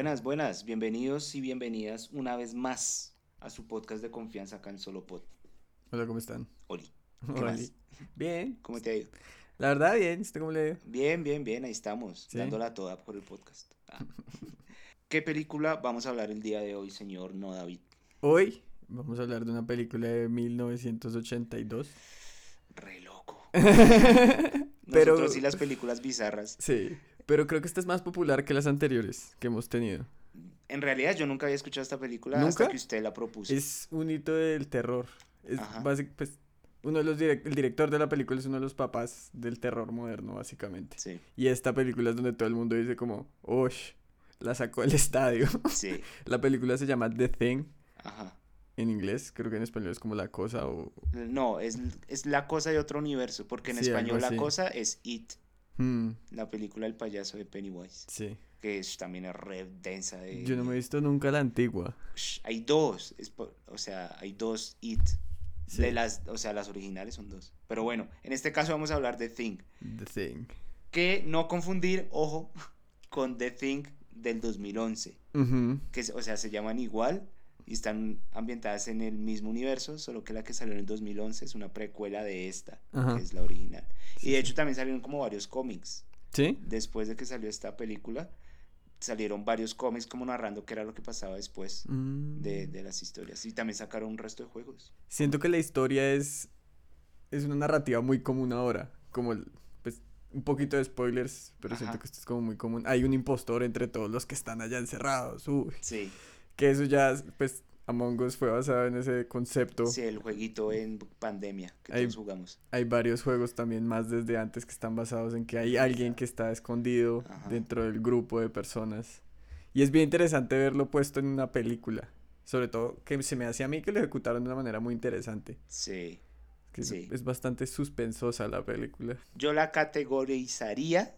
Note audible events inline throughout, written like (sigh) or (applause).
Buenas, buenas, bienvenidos y bienvenidas una vez más a su podcast de confianza acá en Solopod. Hola, ¿cómo están? Oli. (laughs) ¿qué Hola. más? Bien. ¿Cómo te ha ido? La verdad, bien. ¿Usted cómo le ha ido? Bien, bien, bien, ahí estamos, ¿Sí? dándola toda por el podcast. Ah. ¿Qué película vamos a hablar el día de hoy, señor No David? Hoy vamos a hablar de una película de 1982. Re loco. (laughs) Pero- Nosotros y las películas bizarras. Sí, pero creo que esta es más popular que las anteriores que hemos tenido. En realidad yo nunca había escuchado esta película ¿Nunca? hasta que usted la propuso. Es un hito del terror. Es basic- pues, uno de los direc- el director de la película es uno de los papás del terror moderno, básicamente. Sí, Y esta película es donde todo el mundo dice como, ¡Osh! La sacó del (laughs) estadio. sí, (laughs) La película se llama The Thing ajá. en inglés, creo que en español es como La Cosa o... No, es, es la cosa de otro universo, porque en Sí, español la cosa es It, Hmm, la película del payaso de Pennywise, sí. que es, también es re densa de... Yo no me he visto nunca la antigua. Hay dos, es por- o sea, hay dos It. Sí. De las, o sea, las originales son dos. Pero bueno, en este caso vamos a hablar de Thing. The Thing. Que no confundir, ojo, (laughs) con The Thing del 2011. Ujú, Que, es- o sea, se llaman igual y están ambientadas en el mismo universo, solo que la que salió en el 2011 es una precuela de esta, Ajá. que es la original. Sí, y de sí. hecho también salieron como varios cómics. ¿Sí? Después de que salió esta película, salieron varios cómics como narrando qué era lo que pasaba después Mm. de, de las historias. Y también sacaron un resto de juegos. Siento que la historia es, es una narrativa muy común ahora. Como, el- pues, un poquito de spoilers, pero siento que esto es como muy común. Hay un impostor entre todos los que están allá encerrados. Uy. Sí, Que eso ya, pues, Among Us fue basado en ese concepto. sí, el jueguito en pandemia que todos jugamos. Hay varios juegos también más desde antes que están basados en que hay alguien que está escondido Ajá. dentro del grupo de personas. Y es bien interesante verlo puesto en una película. Sobre todo que se me hace a mí que lo ejecutaron de una manera muy interesante. Sí. Que es- Sí. es bastante suspensosa la película. Yo la categorizaría,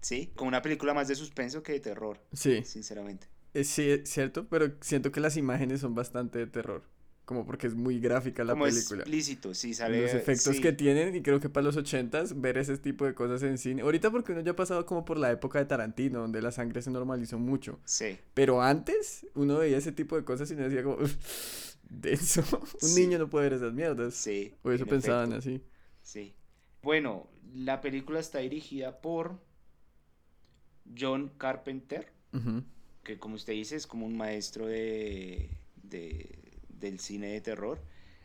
¿sí? Como una película más de suspenso que de terror, Sí, sinceramente. Es sí, es cierto, pero siento que las imágenes son bastante de terror. Como porque es muy gráfica la Como película. explícito, sí, sale. Los efectos sí, que tienen, y creo que para los ochentas, ver ese tipo de cosas en cine. Ahorita porque uno ya ha pasado como por la época de Tarantino, donde la sangre se normalizó mucho. Sí, Pero antes, uno veía ese tipo de cosas y uno decía como, denso. (laughs) Un Sí. niño no puede ver esas mierdas. sí. O eso en pensaban efecto, así. Sí. Bueno, la película está dirigida por John Carpenter, Ujú. Que como usted dice es como un maestro de, de- del cine de terror.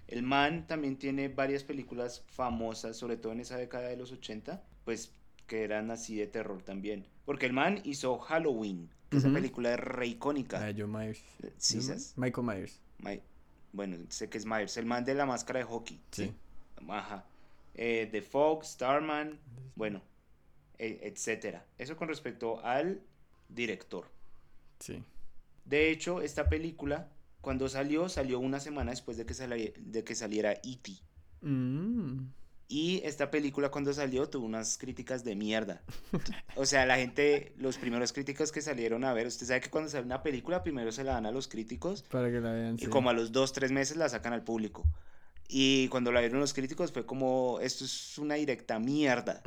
El man también tiene varias películas famosas, sobre todo en esa década de los 80, pues que eran así de terror también. Porque el man hizo Halloween, que esa Ujú. película es re icónica. Ah, John Myers. Sí. Michael Myers. My- bueno, sé que es Myers, el man de la máscara de hockey. Sí. Sí. Ajá. Eh, The Fog, Starman, bueno, e- etcétera. Eso con respecto al director. Sí. De hecho, esta película, cuando salió, salió una semana después de que, sali- de que saliera E.T. Mm. Y esta película cuando salió tuvo unas críticas de mierda. O sea, la gente, los primeros críticos que salieron a ver, usted sabe que cuando sale una película primero se la dan a los críticos Para que la vean. y sí. como a los dos, tres meses la sacan al público. Y cuando la vieron los críticos fue como, esto es una directa mierda,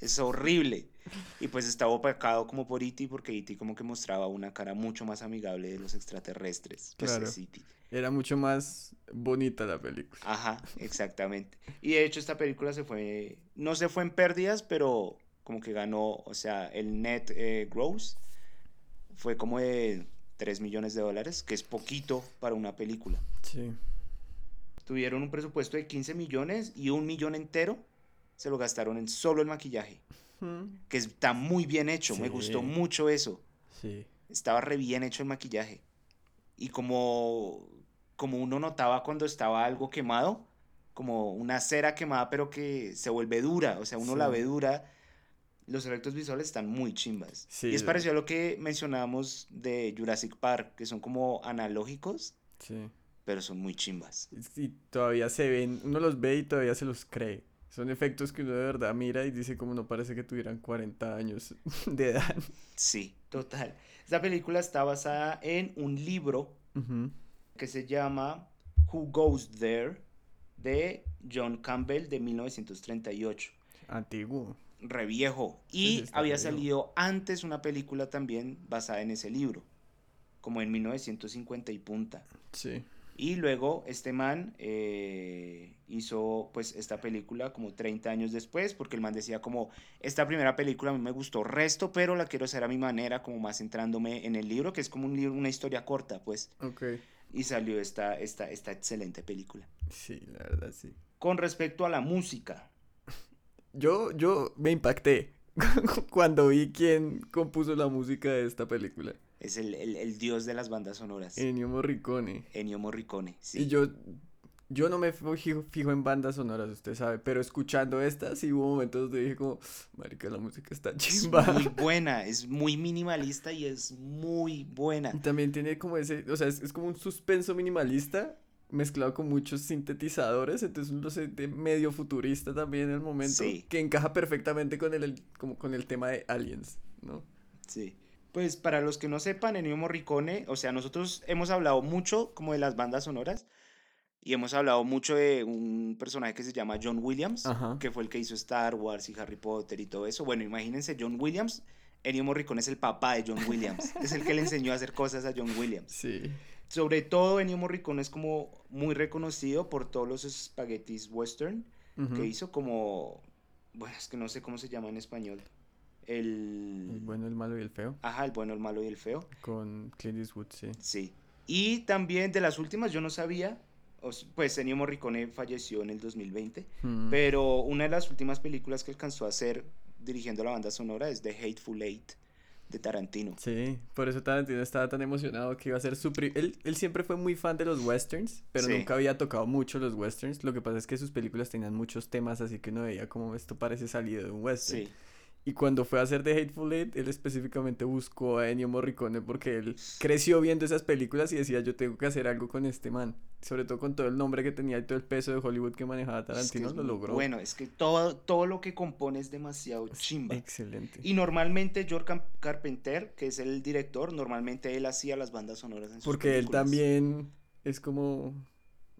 es horrible. (laughs) Y pues estaba opacado como por E.T. porque E.T. como que mostraba una cara mucho más amigable de los extraterrestres. Pues Claro. es E.T.. Era mucho más bonita la película. Ajá, exactamente. Y de hecho esta película se fue, no se fue en pérdidas, pero como que ganó, o sea, el net eh, gross fue como de 3 millones de dólares, que es poquito para una película. Sí. Tuvieron un presupuesto de 15 millones y un millón entero se lo gastaron en solo el maquillaje, Mm. que está muy bien hecho, me gustó Sí. mucho eso. Sí. Estaba re bien hecho el maquillaje. Y como, como uno notaba cuando estaba algo quemado, como una cera quemada, pero que se vuelve dura, o sea, uno la Sí. ve dura. Los efectos visuales están muy chimbas. Sí, y es parecido a lo que mencionábamos de Jurassic Park, que son como analógicos, Sí. pero son muy chimbas. Y todavía se ven, uno los ve y todavía se los cree. Son efectos que uno de verdad mira y dice como no parece que tuvieran 40 años (laughs) de edad. Sí, total. Esta película está basada en un libro que se llama Who Goes There de John Campbell de 1938. Antiguo. Re viejo. Sí, Y había viejo. salido antes una película también basada en ese libro. como en 1950 y punta. Sí. Y luego este man eh, hizo pues esta película como 30 años después, porque el man decía como, esta primera película a mí me gustó resto, pero la quiero hacer a mi manera, como más centrándome en el libro, que es como un libro, una historia corta, pues. Ok. Y salió esta, esta, esta excelente película. Sí, la verdad, sí. Con respecto a la música, (laughs) Yo, yo me impacté (laughs) cuando vi quién compuso la música de esta película. Es el, el- el dios de las bandas sonoras, Ennio Morricone. Ennio Morricone. Sí. Y yo, yo no me fijo, fijo en bandas sonoras, usted sabe, pero escuchando esta sí hubo momentos donde dije como, marica, la música está Es chimba. muy (laughs) buena, es muy minimalista y es muy buena. Y También tiene como ese, o sea, es, es como un suspenso minimalista mezclado con muchos sintetizadores, entonces un de medio futurista también en el momento, Sí. que encaja perfectamente con el, el- como con el tema de Aliens, ¿no? Sí. Pues para los que no sepan, Ennio Morricone, o sea, nosotros hemos hablado mucho como de las bandas sonoras y hemos hablado mucho de un personaje que se llama John Williams, Ajá. que fue el que hizo Star Wars y Harry Potter y todo eso. Bueno, imagínense John Williams, Ennio Morricone es el papá de John Williams, es el que le enseñó a hacer cosas a John Williams. Sí. Sobre todo Ennio Morricone es como muy reconocido por todos los espaguetis western que hizo como, bueno, es que no sé cómo se llama en español. El... El bueno, el malo y el feo, Ajá, el bueno, el malo y el feo. con Clint Eastwood, sí. Sí. Y también de las últimas, yo no sabía, pues Ennio Morricone falleció en el 2020, Mm. pero una de las últimas películas que alcanzó a hacer dirigiendo la banda sonora es The Hateful Eight de Tarantino. Sí, por eso Tarantino estaba tan emocionado que iba a ser su... pri- Él, él siempre fue muy fan de los westerns, pero Sí. nunca había tocado mucho los westerns. Lo que pasa es que sus películas tenían muchos temas, así que uno veía como esto parece salido de un western. Sí, Y cuando fue a hacer The Hateful Eight, él específicamente buscó a Ennio Morricone porque él creció viendo esas películas y decía, yo tengo que hacer algo con este man. Sobre todo con todo el nombre que tenía y todo el peso de Hollywood que manejaba es que Tarantino, es lo logró. Bueno, es que todo, todo lo que compone es demasiado chimba. Excelente. Y normalmente George Carpenter, que es el director, normalmente él hacía las bandas sonoras en sus Porque él también es como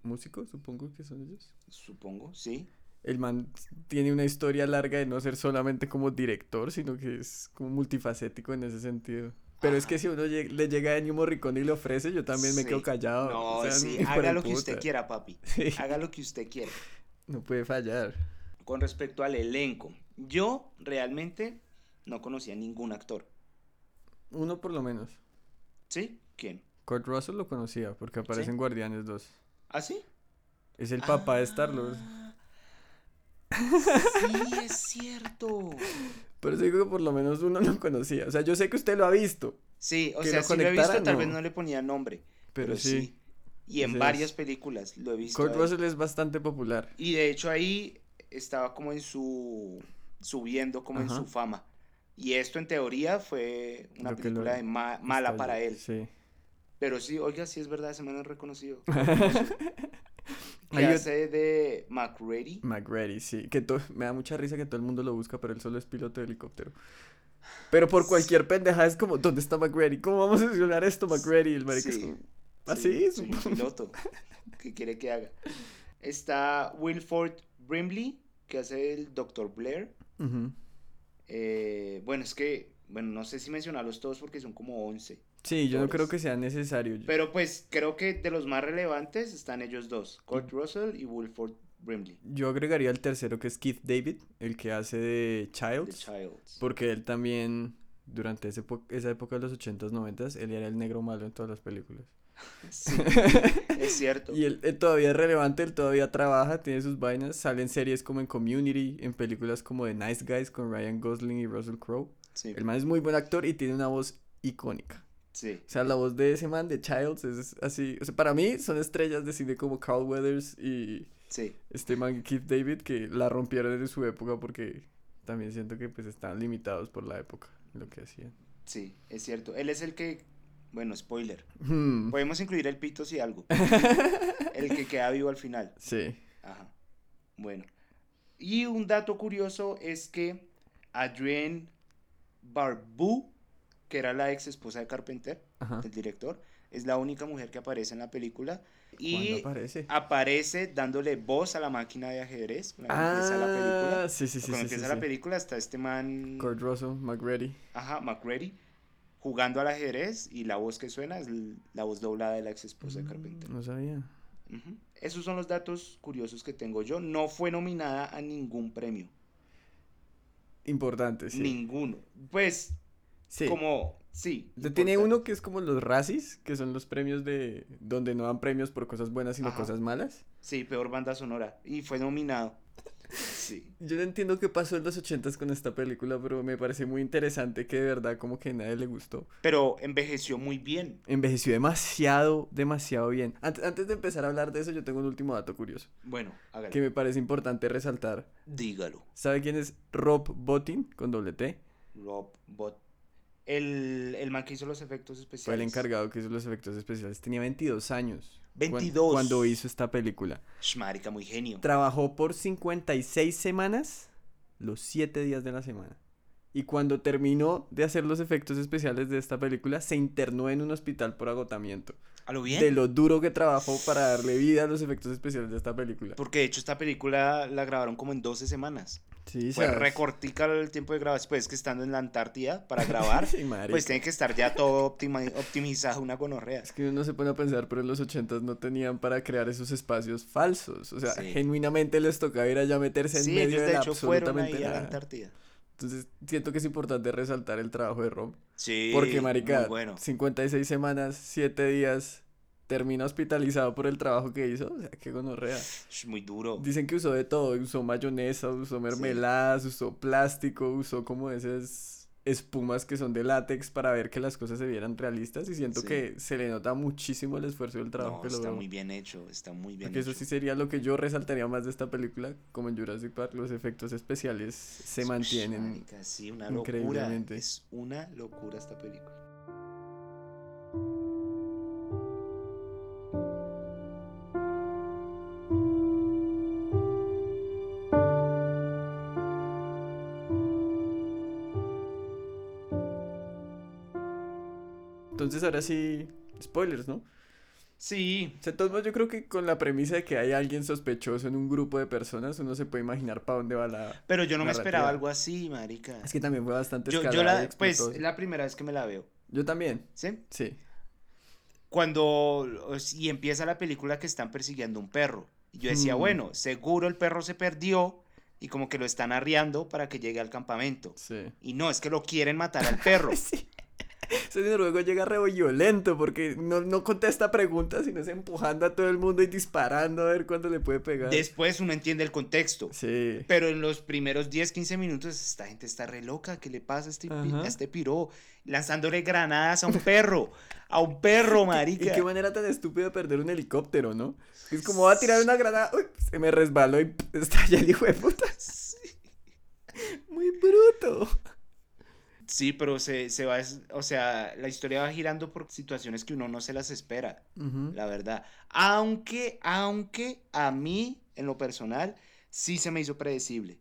músico, supongo que son ellos. Supongo, sí. El man tiene una historia larga de no ser solamente como director, sino que es como multifacético en ese sentido. Pero es que si uno le llega a Ennio Morricone y le ofrece, yo también me quedo callado. No, o sea, sí, (laughs) haga lo que usted quiera, papi. (laughs) Sí, Haga lo que usted quiera. no puede fallar. Con respecto al elenco, yo realmente no conocía a ningún actor. Uno por lo menos. ¿Sí? ¿Quién? Kurt Russell lo conocía porque aparece ¿Sí? en Guardianes 2. ¿Ah, sí? Es el papá de Star-Lord. Sí, es cierto. Por eso digo que por lo menos uno lo conocía. O sea, yo sé que usted lo ha visto, Sí, o Que sea, lo sí lo he visto, tal vez no. le ponía nombre. pero, Pero, sí. sí. Y en varias películas lo he visto. Kurt. Russell es bastante popular. Y de hecho ahí estaba como en su... subiendo como en su fama. Y esto en teoría fue una Lo película de ma- mala para él. Sí. Pero sí, oiga, sí es verdad, ese man es reconocido. (laughs) (laughs) Que hace de McReady. McReady, sí. Que me da mucha risa que todo el mundo lo busca, pero él solo es piloto de helicóptero. Pero por cualquier pendeja es como, ¿dónde está McReady? ¿Cómo vamos a solucionar esto, McReady? El marica es Sí. como, Sí, ¿así? un piloto. ¿Qué quiere que haga? Está Wilford Brimley, que hace el Dr. Blair. Eh, bueno, es que, bueno, no sé si mencionarlos todos porque son como 11. Sí, yo no creo que sea necesario. Pero pues creo que de los más relevantes están ellos dos, Kurt Russell y Wilford Brimley, Yo agregaría el tercero que es Keith David, el que hace de The Childs. Childs. Porque él también, durante ese esa época de los 80s, 90s, él era el negro malo en todas las películas. (laughs) Sí, (laughs) es cierto. Y él, él todavía es relevante, él todavía trabaja, tiene sus vainas, sale en series como en Community, en películas como The Nice Guys con Ryan Gosling y Russell Crowe. Sí, El man es muy buen actor y tiene una voz icónica. Sí, O sea, la voz de ese man de Childs es así. O sea, para mí son estrellas de cine como Carl Weathers y sí. este man Keith David que la rompieron en su época porque también siento que pues estaban limitados por la época, lo que hacían. Sí, es cierto. Él es el que, bueno, spoiler. Hmm, Podemos incluir el pito si algo. (laughs) El que queda vivo al final. Sí. Ajá. Bueno. Y un dato curioso es que Adrienne Barbeau, que era la ex esposa de Carpenter, Ajá. del director, es la única mujer que aparece en la película. ¿Cuándo Y aparece? aparece dándole voz a la máquina de ajedrez cuando empieza la película. Ah, sí, sí, sí. cuando empieza la película está este man, Kurt Russell, McReady. ajá, McReady, jugando al ajedrez y la voz que suena es la voz doblada de la ex esposa de Carpenter. No sabía. Esos son los datos curiosos que tengo yo. No fue nominada a ningún premio. Importante, sí. Ninguno. Pues, Sí. como, sí. Tiene importante. uno que es como los Razzies, que son los premios de donde no dan premios por cosas buenas sino Ajá. cosas malas. Sí, peor banda sonora. Y fue nominado. Sí. Yo no entiendo qué pasó en los ochentas con esta película, pero me parece muy interesante que de verdad como que a nadie le gustó. Pero envejeció muy bien. Envejeció demasiado, demasiado bien. Antes, antes de empezar a hablar de eso, yo tengo un último dato curioso Bueno, hágale. que me parece importante resaltar. Dígalo. ¿Sabe quién es Rob Bottin con doble T? Rob Bot. El, el man que hizo los efectos especiales. Fue el encargado que hizo los efectos especiales. Tenía 22 años. cuan- 22. Cuando hizo esta película. Sh, marica, muy genio. Trabajó por 56 semanas, los 7 días de la semana. Y cuando terminó de hacer los efectos especiales de esta película, se internó en un hospital por agotamiento. ¿A lo bien? De lo duro que trabajó para darle vida a los efectos especiales de esta película. Porque de hecho esta película la grabaron como en 12 semanas. Sí, ¿sabes? recortica el tiempo de grabación. Pues que estando en la Antártida para (laughs) grabar, Sí, pues tiene que estar ya todo optima- optimizado, una gonorrea. Es que uno se pone a pensar, pero en los 80 no tenían para crear esos espacios falsos. O sea, Sí. genuinamente les tocaba ir allá a meterse en medio ellos de, de la hecho fueron absolutamente ahí a la nada. Antártida. Entonces, siento que es importante resaltar el trabajo de Rob. Sí, Porque, marica, bueno. 56 semanas, 7 días, termina hospitalizado por el trabajo que hizo. O sea, qué gonorrea. Sh, Muy duro. Dicen que usó de todo. Usó mayonesa, usó mermeladas, usó plástico, usó como esas espumas que son de látex para ver que las cosas se vieran realistas. Y siento Sí. que se le nota muchísimo el esfuerzo del trabajo No, que está logró. muy bien hecho, está muy bien Porque eso hecho. sí sería lo que yo resaltaría más de esta película, como en Jurassic Park, los efectos especiales se Sh, mantienen. sí, una locura. Es una locura esta película. Entonces ahora sí, spoilers, ¿no? Sí, O sea, modos, yo creo que con la premisa de que hay alguien sospechoso en un grupo de personas, uno se puede imaginar para dónde va la... pero yo no me esperaba algo así, marica. Es que también fue bastante Yo, yo la, pues, la primera vez que me la veo, Yo también, ¿sí? sí. Cuando, y empieza la película que están persiguiendo un perro. Y yo decía, Hmm. bueno, seguro el perro se perdió y como que lo están arriando para que llegue al campamento. Sí. Y no, es que lo quieren matar al perro. (laughs) sí. (laughs) Ese noruego llega re violento porque no, no contesta preguntas, sino es empujando a todo el mundo y disparando a ver cuándo le puede pegar. Después uno entiende el contexto. Sí. Pero en los primeros 10, 15 minutos, esta gente está re loca. ¿Qué le pasa a este, a este piro? Lanzándole granadas a un perro. A un perro, (laughs) Y marica. qué manera tan estúpida de perder un helicóptero, ¿no? Es como va a tirar una granada, uy, se me resbaló y ¡pum! (laughs) estalla el hijo de puta. Muy bruto. Sí, pero se, se va, es- o sea, la historia va girando por situaciones que uno no se las espera, la verdad. Aunque, aunque a mí, en lo personal, sí se me hizo predecible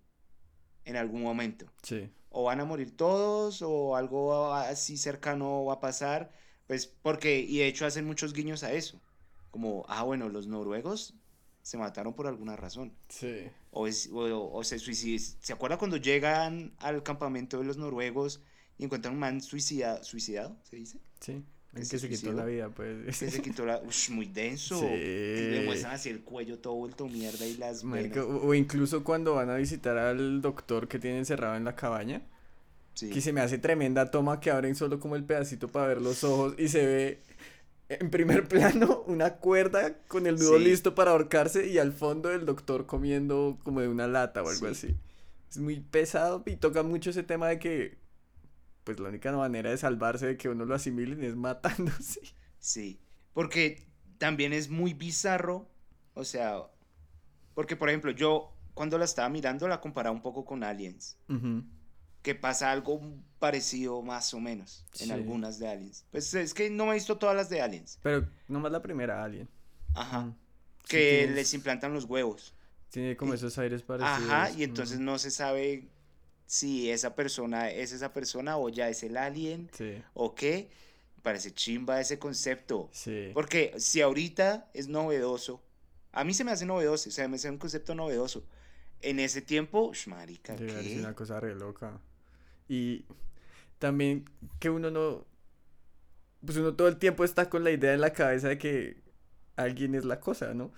en algún momento. Sí. O van a morir todos, o algo así cercano va a pasar, pues porque, y de hecho hacen muchos guiños a eso. Como, ah, bueno, los noruegos se mataron por alguna razón. Sí. O, es- o, o se suicidan. ¿Se acuerda cuando llegan al campamento de los noruegos y encuentran un man suicida, suicidado? ¿Se dice? Sí. ¿Que se que se quitó la vida, pues. Que se quitó la. Ush, muy denso. Sí. Y le muestran así el cuello todo vuelto mierda y las Marica, o, o incluso cuando van a visitar al doctor que tiene encerrado en la cabaña, Sí. que se me hace tremenda toma que abren solo como el pedacito para ver los ojos y se ve en primer (laughs) plano una cuerda con el nudo Sí. listo para ahorcarse y al fondo el doctor comiendo como de una lata o algo Sí. así. Es muy pesado y toca mucho ese tema de que pues la única manera de salvarse de que uno lo asimilen es (laughs) matándose. Sí. Porque también es muy bizarro. O sea. Porque, por ejemplo, yo cuando la estaba mirando la comparaba un poco con Aliens. Ujú. que pasa algo parecido más o menos en Sí. algunas de Aliens. Pues es que no me he visto todas las de Aliens. Pero nomás la primera, Alien. Ajá. Sí Que tienes- les implantan los huevos. Tiene como esos aires parecidos. Ajá, y entonces no se sabe si esa persona es esa persona o ya es el alien Sí, o qué. Parece chimba ese concepto. sí. Porque si ahorita es novedoso, a mí se me hace novedoso, o sea, me hace un concepto novedoso. En ese tiempo, marica, una cosa re loca. Y también que uno no, pues uno todo el tiempo está con la idea en la cabeza de que alguien es la cosa, ¿no?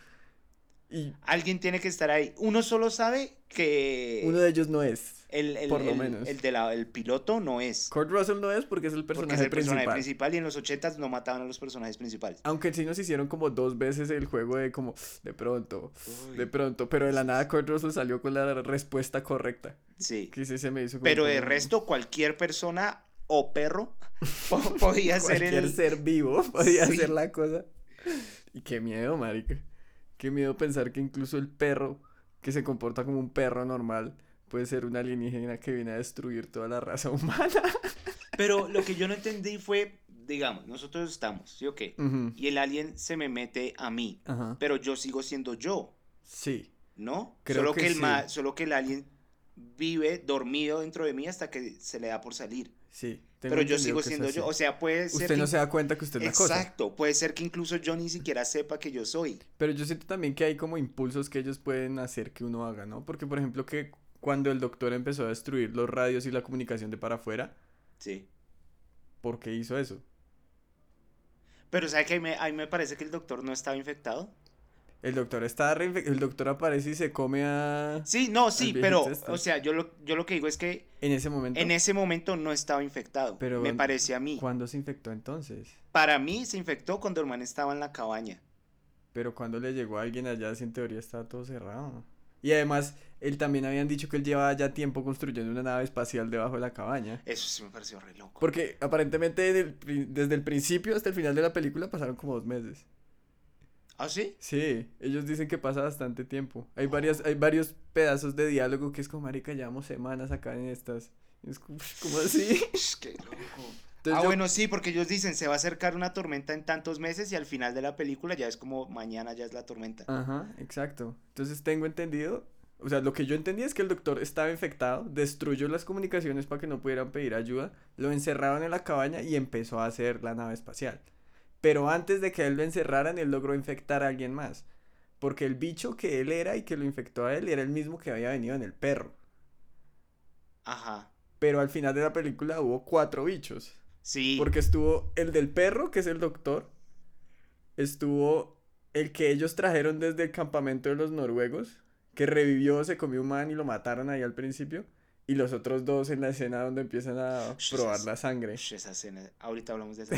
Y alguien tiene que estar ahí. Uno solo sabe que... Uno de ellos no es. El, por lo menos. El, de la, el piloto no es. Kurt Russell no es porque es el personaje es el personaje principal. y en los ochentas no mataban a los personajes principales. Aunque sí nos hicieron como dos veces el juego de como de pronto, de pronto, pero de la nada Kurt Russell salió con la respuesta correcta. Sí. Que sí se me hizo Pero de resto cualquier persona o perro (laughs) podía ser el ser vivo podía ser la cosa. Y qué miedo, marica. Qué miedo pensar que incluso el perro, que se comporta como un perro normal, puede ser un alienígena que viene a destruir toda la raza (laughs) humana. Pero lo que yo no entendí fue, digamos, nosotros estamos, ¿sí o qué? Y el alien se me mete a mí, pero yo sigo siendo yo. Sí. ¿No? Creo solo que, el solo que el alien vive dormido dentro de mí hasta que se le da por salir. Sí. Pero yo sigo siendo yo. O sea, puede ser. Usted no se da cuenta que usted es la cosa. Exacto. Puede ser que incluso yo ni siquiera sepa que yo soy. Pero yo siento también que hay como impulsos que ellos pueden hacer que uno haga, ¿no? Porque, por ejemplo, que cuando el doctor empezó a destruir los radios y la comunicación de para afuera. Sí. ¿Por qué hizo eso? Pero, ¿sabe que a mí me parece que el doctor no estaba infectado? El doctor está el doctor aparece y se come a Sí, no, sí, pero este. o sea, yo lo yo lo que digo es que en ese momento en ese momento no estaba infectado, pero me parece a mí. ¿Cuándo se infectó entonces? Para mí se infectó cuando el man estaba en la cabaña. Pero cuando le llegó a alguien allá, en teoría estaba todo cerrado. Y además, él también habían dicho que él llevaba ya tiempo construyendo una nave espacial debajo de la cabaña. Eso sí me pareció re loco. Porque aparentemente desde el principio hasta el final de la película pasaron como dos meses. ¿Ah, sí? Sí, ellos dicen que pasa bastante tiempo. Hay, varias, hay varios pedazos de diálogo que es como, marica, llevamos semanas acá en estas. Es como, así? (laughs) (laughs) ¡Qué loco! ah, bueno, sí, porque ellos dicen, se va a acercar una tormenta en tantos meses y al final de la película ya es como, mañana ya es la tormenta. Ajá, exacto. Entonces tengo entendido, o sea, lo que yo entendí es que el doctor estaba infectado, destruyó las comunicaciones para que no pudieran pedir ayuda, lo encerraron en la cabaña y empezó a hacer la nave espacial. Pero antes de que él lo encerraran, él logró infectar a alguien más. Porque el bicho que él era y que lo infectó a él era el mismo que había venido en el perro. Ajá. Pero al final de la película hubo cuatro bichos. Sí. Porque estuvo el del perro, que es el doctor. Estuvo el que ellos trajeron desde el campamento de los noruegos, que revivió, se comió un man y lo mataron ahí al principio. Y los otros dos en la escena donde empiezan a probar la sangre. Esa escena, ahorita hablamos de (laughs) esa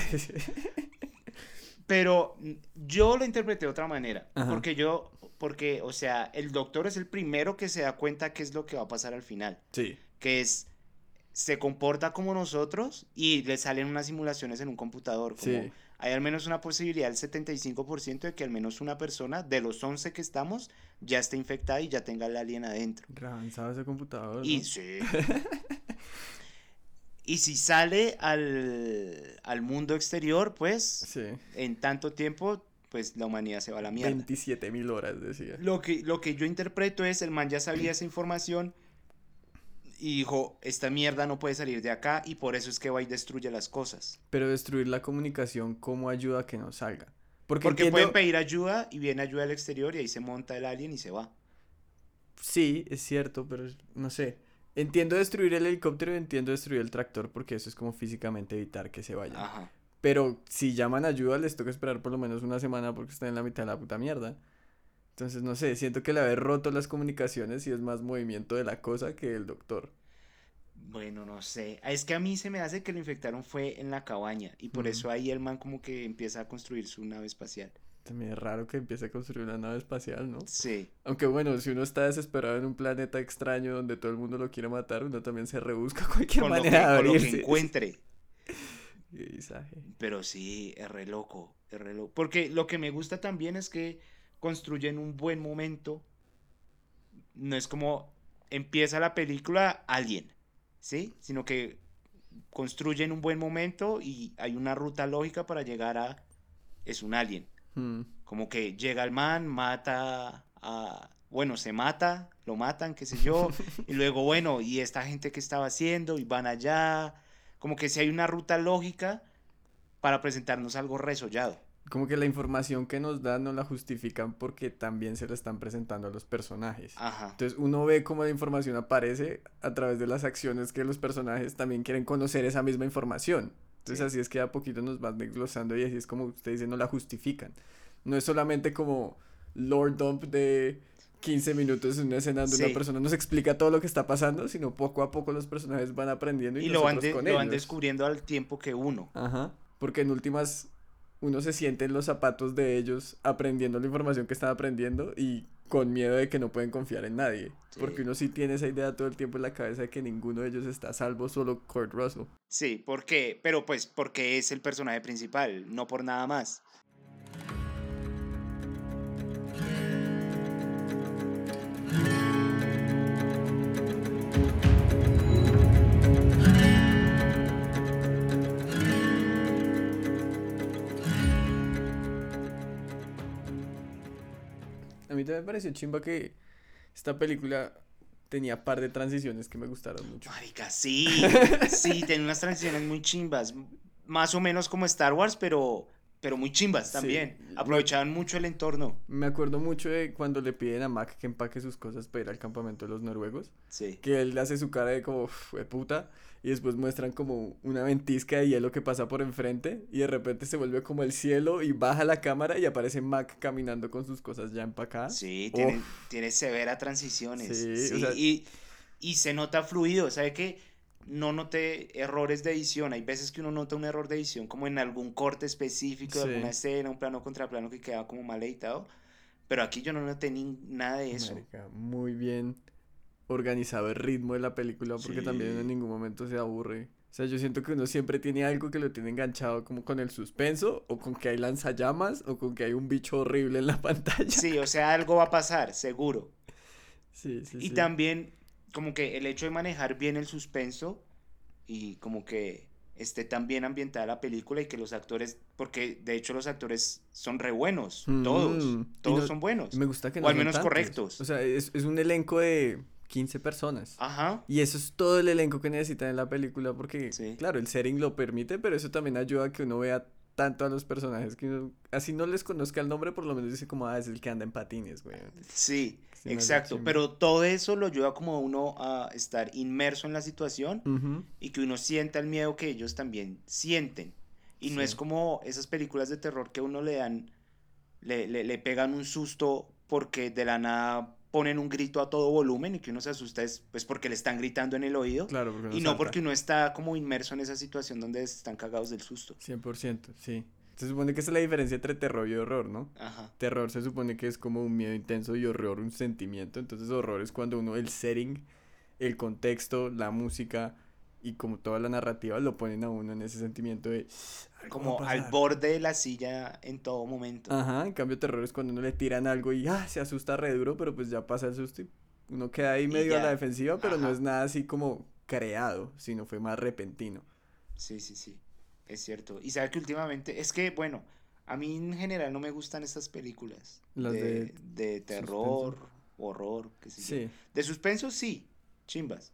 Pero yo lo interpreté de otra manera. Porque yo, porque, o sea, el doctor es el primero que se da cuenta qué es lo que va a pasar al final. Sí. Que es, se comporta como nosotros y le salen unas simulaciones en un computador. Como sí. Hay al menos una posibilidad del 75% de que al menos una persona de los 11 que estamos ya esté infectada y ya tenga el alien adentro. Avanzado ese computador. Y sí. (laughs) Y si sale al, mundo exterior, pues en tanto tiempo, pues la humanidad se va a la mierda. 27 mil horas, decía. Lo que, lo que yo interpreto es, el man ya sabía esa información y dijo, esta mierda no puede salir de acá y por eso es que va y destruye las cosas. Pero destruir la comunicación, ¿cómo ayuda a que no salga? Porque, pueden pedir ayuda y viene ayuda al exterior y ahí se monta el alien y se va. Sí, es cierto, pero no sé. Entiendo destruir el helicóptero y entiendo destruir el tractor porque eso es como físicamente evitar que se vayan. Ajá. Pero si llaman ayuda les toca esperar por lo menos una semana porque están en la mitad de la puta mierda. Entonces, no sé, siento que el haber roto las comunicaciones y es más movimiento de la cosa que el doctor. Bueno, no sé. Es que a mí se me hace que lo infectaron fue en la cabaña y por eso ahí el man como que empieza a construir su nave espacial. También es raro que empiece a construir una nave espacial, ¿no? Sí. Aunque bueno, si uno está desesperado en un planeta extraño donde todo el mundo lo quiere matar, uno también se rebusca (laughs) cualquier manera de Con lo que encuentre. (laughs) Pero sí, es re loco, es re loco. Porque lo que me gusta también es que construyen un buen momento. No es como empieza la película alguien, ¿sí? Sino que construyen un buen momento y hay una ruta lógica para llegar a es un alien. Hmm. Como que llega el man, mata a... Bueno, se mata, lo matan, qué sé yo. (laughs) y luego, bueno, ¿y esta gente qué estaba haciendo? Y van allá. Como que si hay una ruta lógica para presentarnos algo resollado. Como que la información que nos dan no la justifican porque también se la están presentando a los personajes. Ajá. Entonces uno ve cómo la información aparece a través de las acciones que los personajes también quieren conocer esa misma información. Entonces así es que a poquito nos van desglosando y así es como usted dice, no la justifican. No es solamente como Lord Dump de 15 minutos en una escena donde una persona nos explica todo lo que está pasando, sino poco a poco los personajes van aprendiendo y, lo, van, lo van descubriendo al tiempo que uno. Ajá, porque en últimas uno se siente en los zapatos de ellos aprendiendo la información que están aprendiendo y con miedo de que no pueden confiar en nadie. Porque uno sí tiene esa idea todo el tiempo en la cabeza de que ninguno de ellos está salvo, solo Kurt Russell. Sí, porque, pero pues porque es el personaje principal, no por nada más. Mí también me pareció chimba que esta película tenía par de transiciones que me gustaron mucho. Marica, sí, (laughs) sí, tiene unas transiciones muy chimbas, más o menos como Star Wars, pero, pero muy chimbas también. Aprovechaban mucho el entorno. Me acuerdo mucho de cuando le piden a Mac que empaque sus cosas para ir al campamento de los noruegos. Sí. Que él hace su cara de como, de puta y después muestran como una ventisca de hielo que pasa por enfrente y de repente se vuelve como el cielo y baja la cámara y aparece Mac caminando con sus cosas ya empacadas. Sí, tiene, tiene severa transiciones. Sí, y, y se nota fluido, ¿sabe qué? No noté errores de edición, hay veces que uno nota un error de edición como en algún corte específico de alguna escena, un plano contra plano que queda como mal editado, pero aquí yo no noté ni nada de eso. muy bien organizado el ritmo de la película porque también en ningún momento se aburre. O sea, yo siento que uno siempre tiene algo que lo tiene enganchado como con el suspenso o con que hay lanzallamas o con que hay un bicho horrible en la (laughs) pantalla. Sí, o sea, algo va a pasar, seguro. Sí, sí. Y también como que el hecho de manejar bien el suspenso y como que esté tan bien ambientada la película y que los actores, porque de hecho los actores son re buenos, todos, mm, todos son buenos. Me gusta que no O al menos correctos. O sea, es, es un elenco de 15 personas. Ajá. Y eso es todo el elenco que necesitan en la película porque, claro, el setting lo permite, pero eso también ayuda a que uno vea tanto a los personajes que uno, así no les conozca el nombre, por lo menos dice como, ah, es el que anda en patines, güey. Sí, exacto, pero todo eso lo ayuda como a uno a estar inmerso en la situación y que uno sienta el miedo que ellos también sienten. Y no es como esas películas de terror que uno le dan, le, le, le pegan un susto porque de la nada ponen un grito a todo volumen y que uno se asusta es pues porque le están gritando en el oído claro, y no porque uno está como inmerso en esa situación donde están cagados del susto. 100%, sí. Se supone que esa es la diferencia entre terror y horror, ¿no? Ajá. Terror se supone que es como un miedo intenso y horror un sentimiento, entonces horror es cuando uno el setting, el contexto, la música y como toda la narrativa lo ponen a uno en ese sentimiento de como al borde de la silla en todo momento. Ajá, en cambio terror es cuando uno le tiran algo y ah, se asusta re duro, pero pues ya pasa el susto y uno queda ahí medio a la defensiva, pero no es nada así como creado, sino fue más repentino. Sí, sí, sí, es cierto. Y sabe que últimamente, es que bueno, a mí en general no me gustan estas películas. Las de, de, terror, horror, qué sé sí. De suspenso sí, chimbas.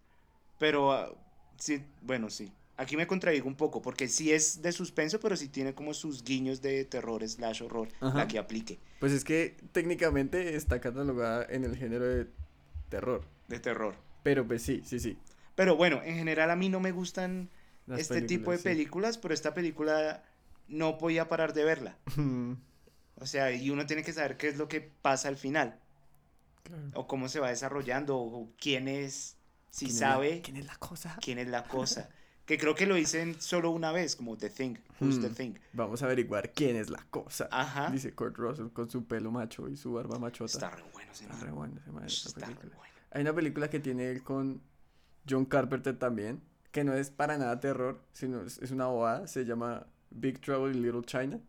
Pero ah, sí, bueno, sí. Aquí me contradigo un poco, porque sí es de suspenso, pero sí tiene como sus guiños de terror slash horror, la que aplique. Pues es que técnicamente está catalogada en el género de terror. De terror. Pero pues sí, sí, sí. Pero bueno, en general a mí no me gustan este tipo de películas, pero esta película no podía parar de verla. (laughs) o sea, y uno tiene que saber qué es lo que pasa al final. O cómo se va desarrollando, o quién es, si sabe. ¿Quién es la cosa? ¿Quién es la cosa? (laughs) Que creo que lo dicen solo una vez, como The Thing, Who's the hmm. Thing. Vamos a averiguar quién es la cosa. Ajá. Dice Kurt Russell con su pelo macho y su barba machota. Está re bueno ese Está re bueno ese Está Re bueno. Hay una película que tiene él con John Carpenter también, que no es para nada terror, sino es, es una bobada. Se llama Big Trouble in Little China.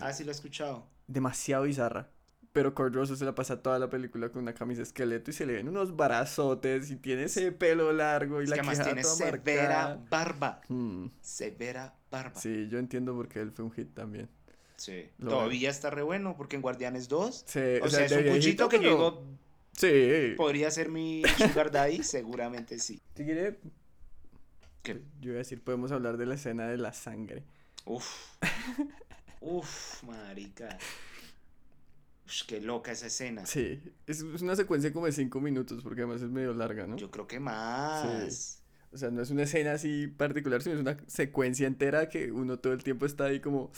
Ah, sí lo he escuchado. Demasiado bizarra. Pero Kurt Russell se la pasa toda la película con una camisa esqueleto y se le ven unos brazotes y tiene ese pelo largo y la que además tiene severa barba. Hmm. Severa barba. Sí, yo entiendo por qué él fue un hit también. Sí. Todavía está re bueno porque en Guardianes 2. Sí, o, sea, es un cuchito que yo digo. Sí. Podría ser mi Sugar Daddy, (laughs) seguramente sí. Si quiere. ¿Qué? Yo iba a decir, podemos hablar de la escena de la sangre. Uf. (laughs) Uf, marica qué loca esa escena. Sí, es, una secuencia como de cinco minutos, porque además es medio larga, ¿no? Yo creo que más. O sea, no es una escena así particular, sino es una secuencia entera que uno todo el tiempo está ahí como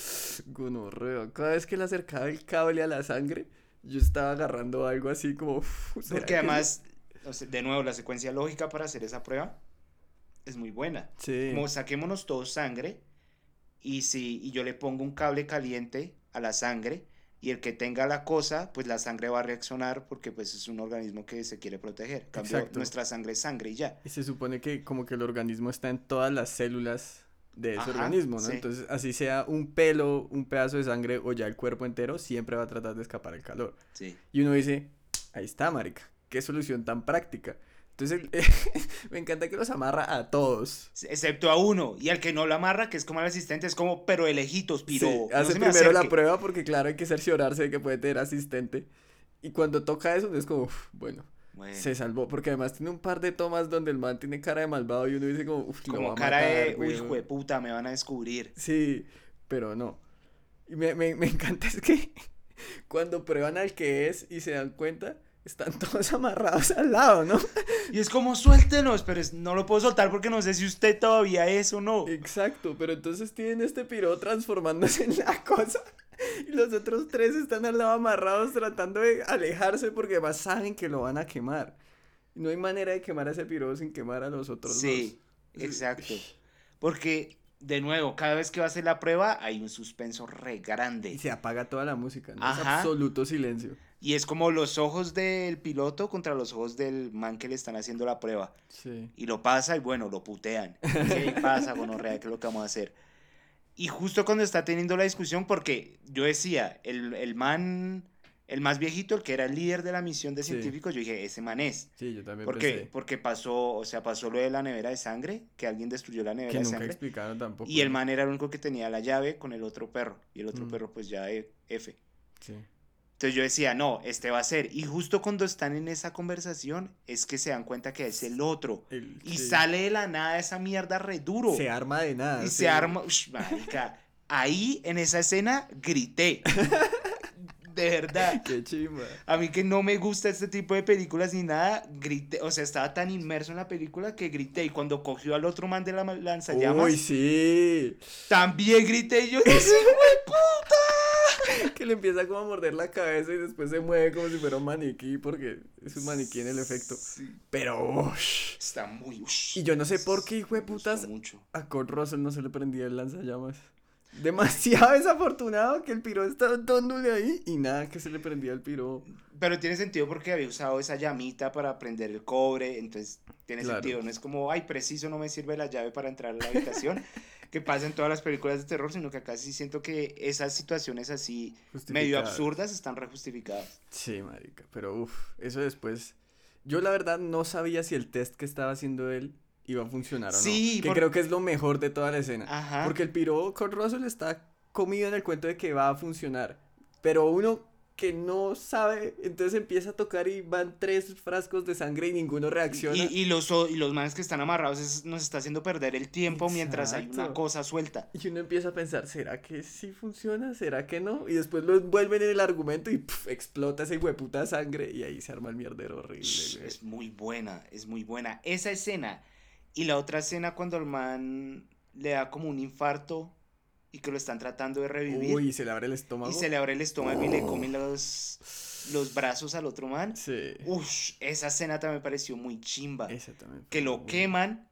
gonorrea. Cada vez que le acercaba el cable a la sangre, yo estaba agarrando algo así como. "Uf, ¿será Porque que- además, o sea, de nuevo, la secuencia lógica para hacer esa prueba es muy buena. Sí. Como saquémonos todos sangre y si y yo le pongo un cable caliente a la sangre y el que tenga la cosa, pues la sangre va a reaccionar porque pues es un organismo que se quiere proteger. Cambio, Exacto. nuestra sangre es sangre y ya. Y se supone que como que el organismo está en todas las células de ese Ajá, organismo, ¿no? sí. Entonces, así sea un pelo, un pedazo de sangre o ya el cuerpo entero, siempre va a tratar de escapar el calor. Sí. Y uno dice, ahí está, marica, qué solución tan práctica. Entonces, (laughs) me encanta que los amarra a todos. Excepto a uno. Y al que no lo amarra, que es como el asistente, es como, pero de lejitos, piro. Sí, no hace me primero la acerque". prueba porque claro, hay que cerciorarse de que puede tener asistente. Y cuando toca eso, es como, "Uf, bueno, Bueno, se salvó. Porque además tiene un par de tomas donde el man tiene cara de malvado y uno dice como, uff, lo va como a cara de, matar, uy, weón". hijo de puta, me van a descubrir. Sí, pero no. Y me, me, me (laughs) encanta es que cuando prueban al que es y se dan cuenta, están (laughs) todos amarrados al lado, ¿no? Y es como, suéltenos, pero es- no lo puedo soltar porque no sé si usted todavía es o no. Exacto, pero entonces tienen este piro transformándose (laughs) en la cosa. Y los otros tres están al lado amarrados tratando de alejarse porque además saben que lo van a quemar. Y no hay manera de quemar a ese piro sin quemar a los otros Sí, dos. exacto. Porque, de nuevo, cada vez que va a hacer la prueba hay un suspenso re Y grande. se apaga toda la música, ¿no? Es absoluto silencio. Y es como los ojos del piloto contra los ojos del man que le están haciendo la prueba. Sí. Y lo pasa y bueno, lo putean. ¿Qué (laughs) pasa, gonorrea? ¿Qué es lo que vamos a hacer? Y justo cuando está teniendo la discusión, porque yo decía, el, el man, el más viejito, el que era el líder de la misión de Sí. científicos, yo dije, ese man es. Sí, yo también ¿Por qué? pensé. Porque pasó, o sea, pasó lo de la nevera de sangre, que alguien destruyó la nevera Que de nunca sangre. explicaron tampoco. Y el man era el único que tenía la llave con el otro perro. Y el otro Mm. perro, pues ya F. Sí. Entonces yo decía, no, este va a ser. Y justo cuando están en esa conversación, es que se dan cuenta que es el otro. El- Y sí. sale de la nada esa mierda re duro. Se arma de nada. y sí. se arma. Ush, marica, ahí en esa escena grité. (laughs) De verdad. Qué chimba. A mí que no me gusta este tipo de películas ni nada, grité. O sea, estaba tan inmerso en la película que grité. Y cuando cogió al otro man de la lanzallamas, Uy, sí. también grité. Y yo, ¡ese hijo puta! (laughs) Que le empieza como a morder la cabeza y después se mueve como si fuera un maniquí porque es un maniquí en el efecto. Sí, Pero, ush, está muy. ush, Y yo no sé por qué, hijo de putas, a Kurt Russell no se le prendía el lanzallamas. Demasiado (laughs) desafortunado que el piro estaba dándole ahí y nada que se le prendía el piro. Pero tiene sentido porque había usado esa llamita para prender el cobre, entonces tiene Claro. sentido. No es como, ay, preciso, no me sirve la llave para entrar a la habitación, (laughs) que pasa en todas las películas de terror, sino que acá sí siento que esas situaciones así medio absurdas están rejustificadas. Sí, marica, pero uff, eso después. Yo la verdad no sabía si el test que estaba haciendo él iba a funcionar o Sí, no. Que por- creo que es lo mejor de toda la escena. Ajá. Porque el piro Kurt Russell está comido en el cuento de que va a funcionar. Pero uno que no sabe, entonces empieza a tocar y van tres frascos de sangre y ninguno reacciona. Y, y los, y los manes que están amarrados es- nos está haciendo perder el tiempo mientras hay una cosa suelta. Y uno empieza a pensar, ¿será que sí funciona? ¿Será que no? Y después lo envuelven en el argumento y explota ese hueputa sangre y ahí se arma el mierdero horrible. güey. Es muy buena, es muy buena. Esa escena y la otra escena cuando el man le da como un infarto y que lo están tratando de revivir. Uy, se le abre el estómago. Y se le abre el estómago y le come los, los brazos al otro man. Sí. Ush, esa escena también me pareció muy chimba. Esa también. fue Que lo queman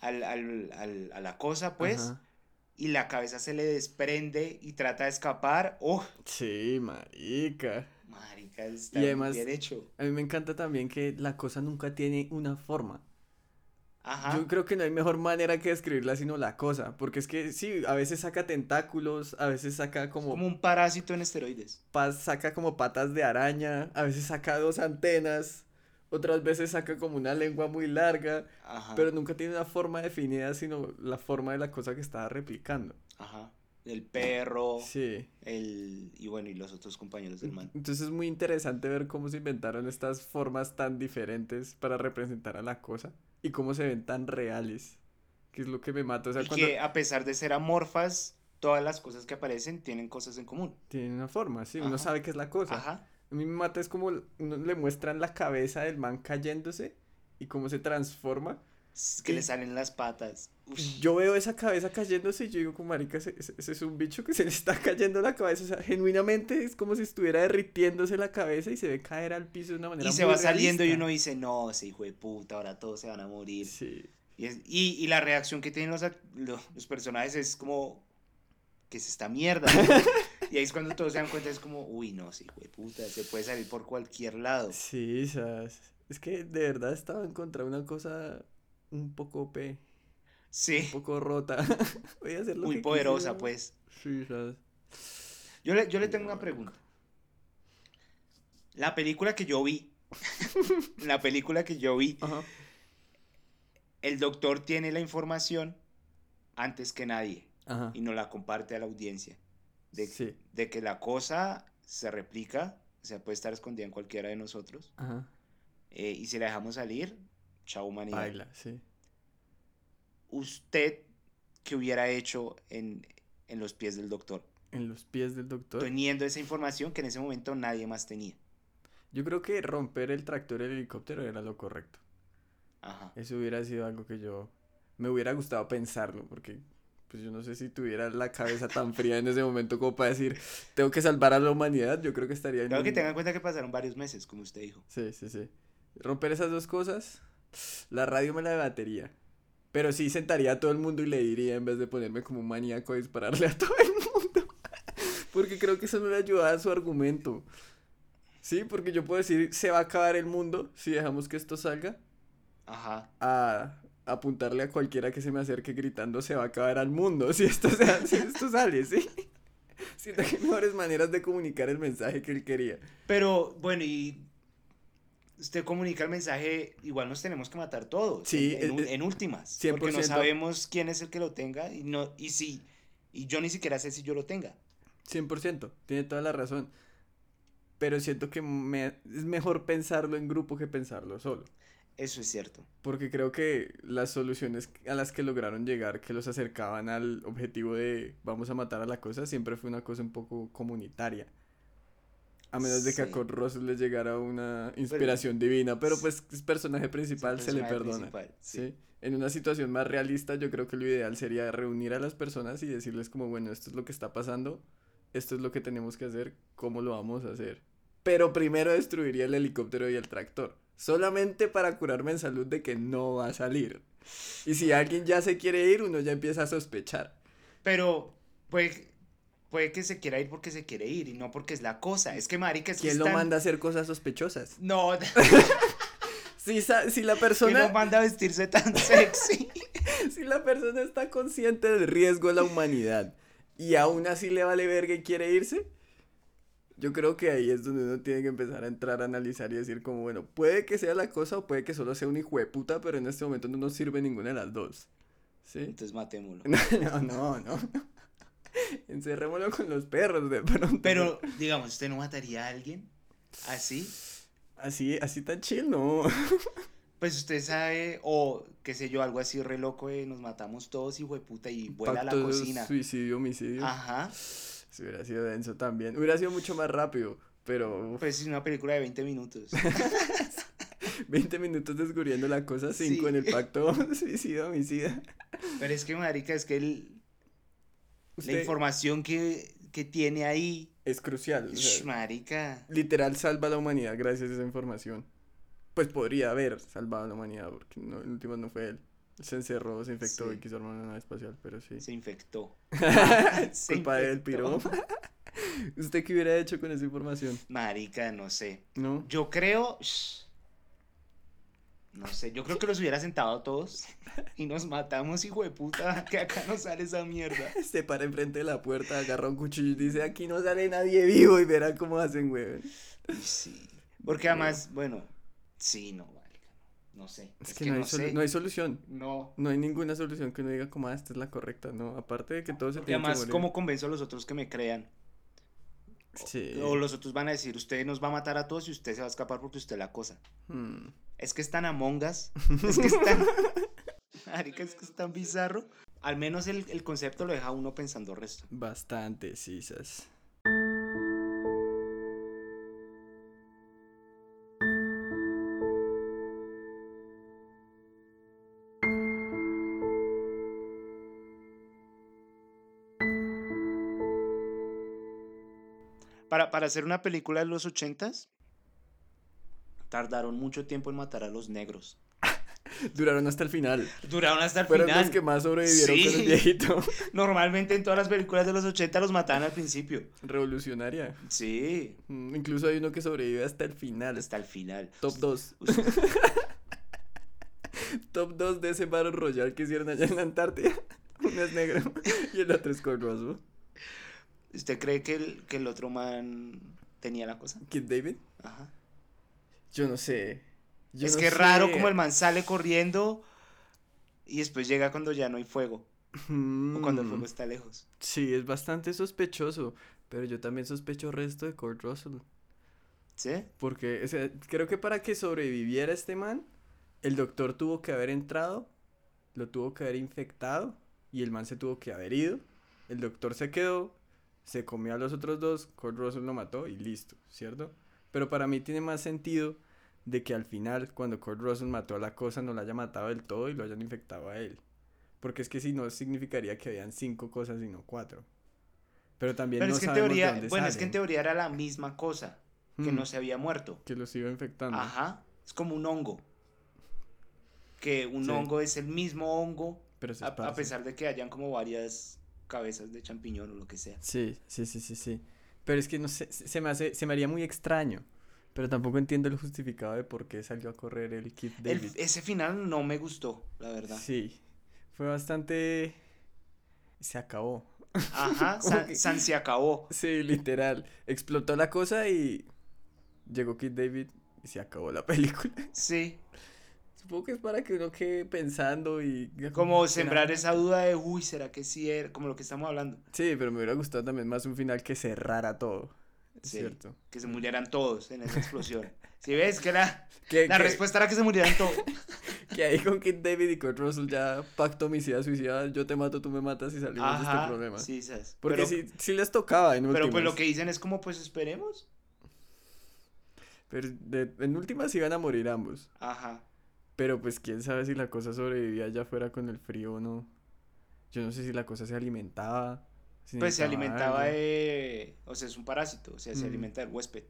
al, al- al- a la cosa, pues, Ajá. y la cabeza se le desprende y trata de escapar. ¡Oh! Sí, marica. Marica, está Y además- bien hecho. A mí me encanta también que la cosa nunca tiene una forma. Ajá. Yo creo que no hay mejor manera que describirla sino la cosa. Porque es que sí, a veces saca tentáculos, a veces saca como, Como un parásito en esteroides. pa- saca como patas de araña, a veces saca dos antenas, otras veces saca como una lengua muy larga, Ajá. pero nunca tiene una forma definida sino la forma de la cosa que estaba replicando. Ajá. El perro, Sí. el... y bueno, y los otros compañeros del man. Entonces es muy interesante ver cómo se inventaron estas formas tan diferentes para representar a la cosa y cómo se ven tan reales. Que es lo que me mata. O sea, y cuando que a pesar de ser amorfas, todas las cosas que aparecen tienen cosas en común. tienen una forma, sí, uno Ajá. sabe que es la cosa. Ajá. A mí me mata es como uno le muestran la cabeza del man cayéndose y cómo se transforma. Es que le salen las patas. Yo veo esa cabeza cayéndose y yo digo, como marica, ese, ese- es un bicho que se le está cayendo la cabeza. O sea, genuinamente es como si estuviera derritiéndose la cabeza y se ve caer al piso de una manera Y se va saliendo y uno dice, no, ese hijo de puta, ahora todos se van a morir. Sí. Y, es- y, y la reacción que tienen los, los personajes es como, que es esta mierda? (laughs) y ahí es cuando todos se dan cuenta, es como, uy, no, ese hijo de puta, se puede salir por cualquier lado. Sí, ¿sabes? Es que de verdad estaba en contra de una cosa un poco P, Sí, un poco rota. (laughs) Voy a hacer lo muy que poderosa, quisiera. pues. Sí, ¿sabes? Yo le, yo le tengo una pregunta. La película que yo vi, (laughs) la película que yo vi, Ajá. el doctor tiene la información antes que nadie Ajá. y no la comparte a la audiencia. De, Sí. de que la cosa se replica, o sea, puede estar escondida en cualquiera de nosotros. Ajá. eh, y si la dejamos salir, chao humanidad. Baila, sí. ¿Usted qué hubiera hecho en, en los pies del doctor? En los pies del doctor. Teniendo esa información que en ese momento nadie más tenía. Yo creo que romper el tractor del helicóptero era lo correcto. Ajá. Eso hubiera sido algo que yo me hubiera gustado pensarlo, porque pues yo no sé si tuviera la cabeza tan fría en ese momento como para decir, tengo que salvar a la humanidad, yo creo que estaría en Claro que un- tengan en cuenta que pasaron varios meses, como usted dijo. Sí, sí, sí. Romper esas dos cosas, la radio me la debatería. Pero sí sentaría a todo el mundo y le diría en vez de ponerme como un maníaco a dispararle a (laughs) todo el mundo. Porque creo que eso no le ayuda a su argumento. Sí, porque yo puedo decir, se va a acabar el mundo si dejamos que esto salga. Ajá. a apuntarle a cualquiera que se me acerque gritando se va a acabar al mundo (laughs) si esto, se- si esto sale, ¿sí? (laughs) Siento que hay mejores maneras de comunicar el mensaje que él quería. Pero bueno, y usted comunica el mensaje, igual nos tenemos que matar todos. Sí, en, en, eh, eh, en últimas. Porque no 100%. sabemos quién es el que lo tenga y no y si y yo ni siquiera sé si yo lo tenga. 100%, tiene toda la razón. Pero siento que me- es mejor pensarlo en grupo que pensarlo solo. Eso es cierto. Porque creo que las soluciones a las que lograron llegar, que los acercaban al objetivo de vamos a matar a la cosa, siempre fue una cosa un poco comunitaria. A menos de que a. Kurt Russell le llegara una inspiración divina, pero pues es personaje principal, se le perdona. sí. ¿sí? En una situación más realista, yo creo que lo ideal sería reunir a las personas y decirles como, bueno, esto es lo que está pasando, esto es lo que tenemos que hacer, ¿cómo lo vamos a hacer? Pero primero destruiría el helicóptero y el tractor, solamente para curarme en salud de que no va a salir. Y si alguien ya se quiere ir, uno ya empieza a sospechar. Pero puede, puede que se quiera ir porque se quiere ir y no porque es la cosa. Es que marica, es que ¿Quién lo están- manda a hacer cosas sospechosas? No, (laughs) (laughs) Si, si la ¿quién persona... lo manda a vestirse tan (laughs) sexy? Si la persona está consciente del riesgo de la humanidad y aún así le vale verga y quiere irse, yo creo que ahí es donde uno tiene que empezar a entrar a analizar y decir como, bueno, puede que sea la cosa o puede que solo sea un hijo de puta, pero en este momento no nos sirve ninguna de las dos. ¿Sí? Entonces matémoslo. No, no, no. (laughs) Encerrémoslo con los perros de pronto. Pero, digamos, ¿usted no mataría a alguien así? Así, así tan chill, no. (laughs) Pues usted sabe, o qué sé yo, algo así re loco de nos matamos todos, hijo de puta, y vuela a la cocina. Suicidio, homicidio. Ajá. Si hubiera sido denso también. Hubiera sido mucho más rápido, pero Pues es una película de 20 minutos. (laughs) 20 minutos descubriendo la cosa, 5 Sí. en el pacto suicidio, homicida. Pero es que, marica, es que el- la información que, que tiene ahí, es crucial. o sh, sea, marica. literal salva a la humanidad gracias a esa información. Pues podría haber salvado a la humanidad, porque no, en últimas no fue él. Se encerró, se infectó Sí. y quiso armar una nave espacial, pero sí. Se infectó. (laughs) Se Culpa de él, infectó. piro. (laughs) ¿Usted qué hubiera hecho con esa información? Marica, no sé. ¿No? Yo creo. No sé, yo creo que los hubiera sentado a todos y nos matamos, hijo de puta, que acá no sale esa mierda. (laughs) Se para enfrente de la puerta, agarra un cuchillo y dice, aquí no sale nadie vivo y verá cómo hacen, güey. Sí. Porque además, bueno, sí, no, marica, no, sé. Es, que, no, hay solu- sé. no hay solución. No. No hay ninguna solución que uno diga como, ah, esta es la correcta, no. Aparte de que todo se Porque tiene que además. ¿cómo convenzo a los otros que me crean? Sí. O los otros van a decir, usted nos va a matar a todos y usted se va a escapar porque usted la cosa. Hmm. Es que es tan Among Us, (laughs) es que es tan... (laughs) Marica, es que es tan bizarro. Al menos el, el concepto lo deja uno pensando resto. Bastante, sisas. Para, para hacer una película de los ochentas, tardaron mucho tiempo en matar a los negros. (laughs) Duraron hasta el final. Duraron hasta el Fueron final. los que más sobrevivieron con Sí. el viejito. (laughs) Normalmente en todas las películas de los 80 los mataban al principio. Revolucionaria. Sí, Mm, Incluso hay uno que sobrevive hasta el final. hasta el final. Top 2. (laughs) Top 2 de ese Battle Royale que hicieron allá en la Antártida. Uno es negro y el otro es Russell. ¿Usted cree que el, que el otro man tenía la cosa? Kid David. Ajá. Yo no sé. Yo es no que es raro como el man sale corriendo y después llega cuando ya no hay fuego o cuando el Mm, fuego está lejos. Sí, es bastante sospechoso. Pero yo también sospecho resto de Kurt Russell. ¿Sí? Porque o sea, creo que para que sobreviviera este man, el doctor tuvo que haber entrado, lo tuvo que haber infectado y el man se tuvo que haber ido. El doctor se quedó, se comió a los otros dos, Kurt Russell lo mató y listo, ¿cierto? Pero para mí tiene más sentido de que al final, cuando Kurt Russell mató a la cosa, no la haya matado del todo y lo hayan infectado a él. Porque es que si no, significaría que habían cinco cosas y no cuatro. Pero también Pero no es que en teoría, dónde bueno, es que en teoría era la misma cosa, que Mm, no se había muerto. que los iba infectando. Ajá, es como un hongo. Que un Sí. hongo es el mismo hongo, Pero a, pesar de que hayan como varias cabezas de champiñón o lo que sea. Sí, sí, sí, sí, sí. Pero es que no sé, se me hace, se me haría muy extraño. Pero tampoco entiendo el justificado de por qué salió a correr el Kid El- David. ese final no me gustó, la verdad. Sí, fue bastante... Se acabó. Ajá, (laughs) Como San, que- San se acabó. Sí, literal. Explotó la cosa y llegó Kid David y se acabó la (laughs) película. Sí, Supongo que es para que uno quede pensando y... como sembrar esa duda de, uy, ¿será que sí era? Como lo que estamos hablando. Sí, pero me hubiera gustado también más un final que cerrara todo. Es Sí. cierto. Que se murieran todos en esa explosión. (laughs) Si ves que la, (laughs) Que, la que- respuesta era que se murieran todos. (laughs) Que ahí con Kid David y Kurt Russell ya pacto homicida suicida, yo te mato, tú me matas y salimos de este problema. sí, ¿sabes? Porque pero, sí, sí les tocaba en pero últimas. pues lo que dicen es como, pues esperemos. Pero de- en últimas iban a morir ambos. Ajá. Pero pues quién sabe si la cosa sobrevivía ya fuera con el frío o no. Yo no sé si la cosa se alimentaba. Pues se alimentaba algo. de... O sea, es un parásito, o sea, se Mm. alimenta del huésped,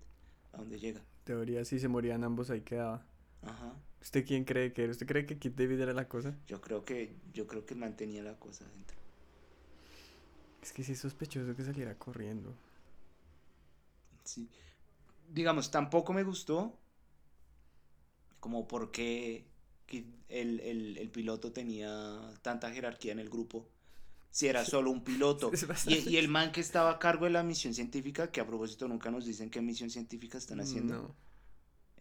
a donde llega. Teoría, si se morían ambos ahí quedaba. Ajá. ¿Usted quién cree que era? ¿Usted cree que Kid David era la cosa? Yo creo que, yo creo que mantenía la cosa dentro. Es que sí es sospechoso que saliera corriendo. Sí. Digamos, tampoco me gustó como porque el, el, el piloto tenía tanta jerarquía en el grupo. Si era solo un piloto. (laughs) Y, el man que estaba a cargo de la misión científica, que a propósito nunca nos dicen qué misión científica están haciendo. No.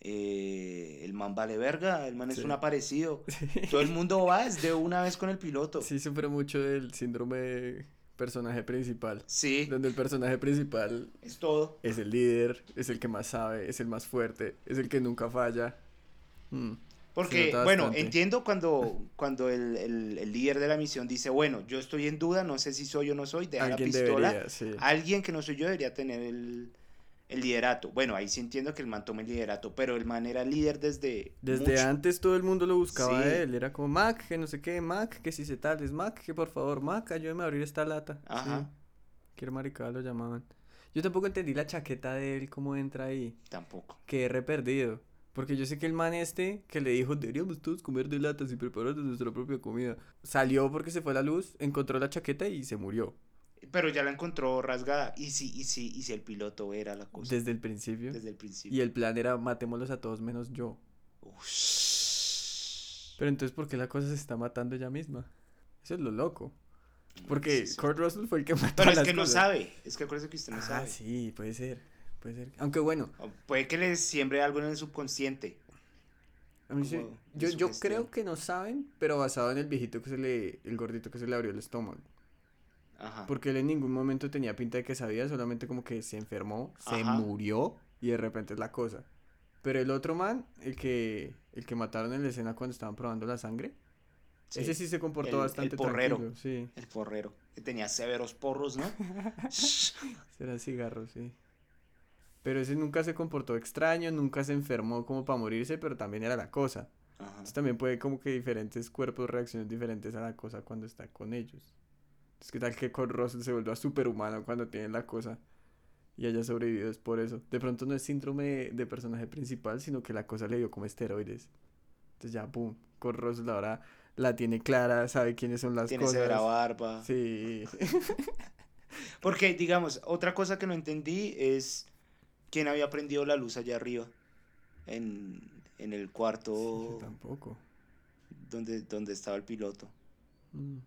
eh, el man vale verga, el man es un aparecido. (laughs) Todo el mundo va de una vez con el piloto. Sí, sufre mucho del síndrome de personaje principal. Sí, Donde el personaje principal es todo. es el líder, es el que más sabe, es el más fuerte, es el que nunca falla. Mm, Porque, bueno, bastante. entiendo cuando, cuando el, el- el líder de la misión dice, bueno, yo estoy en duda, no sé si soy o no soy, deja la pistola. debería, sí. Alguien que no soy yo debería tener el, el liderato. Bueno, ahí sí entiendo que el man tome el liderato, pero el man era líder desde... Desde mucho. antes todo el mundo lo buscaba Sí. a él. Era como Mac, que no sé qué, Mac, que si se tal, es Mac, que por favor, Mac, ayúdeme a abrir esta lata. Ajá. Qué maricada lo llamaban. Yo tampoco entendí la chaqueta de él, cómo entra ahí. Tampoco. Quedé re perdido. Porque yo sé que el man este que le dijo, deberíamos todos comer de latas y preparar nuestra propia comida. Salió porque se fue la luz, encontró la chaqueta y se murió. Pero ya la encontró rasgada. Y si, y si, y si el piloto era la cosa. Desde el principio. Desde el principio. Y el plan era matémoslos a todos menos yo. Ush. Pero entonces, ¿por qué la cosa se está matando ella misma? Eso es lo loco. Porque Sí, sí. Kurt Russell fue el que mató Pero a es las que no sabe. Es que acuérdese que usted no Ah, sabe. sí, puede ser. Puede ser. Aunque bueno, O Puede que le siembre algo en el subconsciente. a mí sí- yo, yo creo que no saben, pero basado en el viejito que se le, el gordito que se le abrió el estómago. Ajá. Porque él en ningún momento tenía pinta de que sabía, solamente como que se enfermó, se Ajá. murió y de repente es la cosa. Pero el otro man, el que, el que mataron en la escena cuando estaban probando la sangre, Sí, ese sí se comportó el- bastante el porrero. tranquilo, sí. El porrero. Que tenía severos porros, ¿no? (laughs) Será cigarro, sí. Pero ese nunca se comportó extraño, nunca se enfermó como para morirse, pero también era la cosa. Ajá. Entonces también puede como que diferentes cuerpos reaccionen diferentes a la cosa cuando está con ellos. Es que tal que con Russell se vuelva superhumano cuando tiene la cosa. y haya sobrevivido es por eso. De pronto no es síndrome de, personaje principal, sino que la cosa le dio como esteroides. Entonces ya, pum, Kurt Russell ahora la tiene clara, sabe quiénes son las tiene cosas. Tiene barba. Sí. (laughs) Porque, digamos, otra cosa que no entendí es quién había prendido la luz allá arriba. En, en el cuarto. tampoco. Donde, donde estaba el piloto. Mm.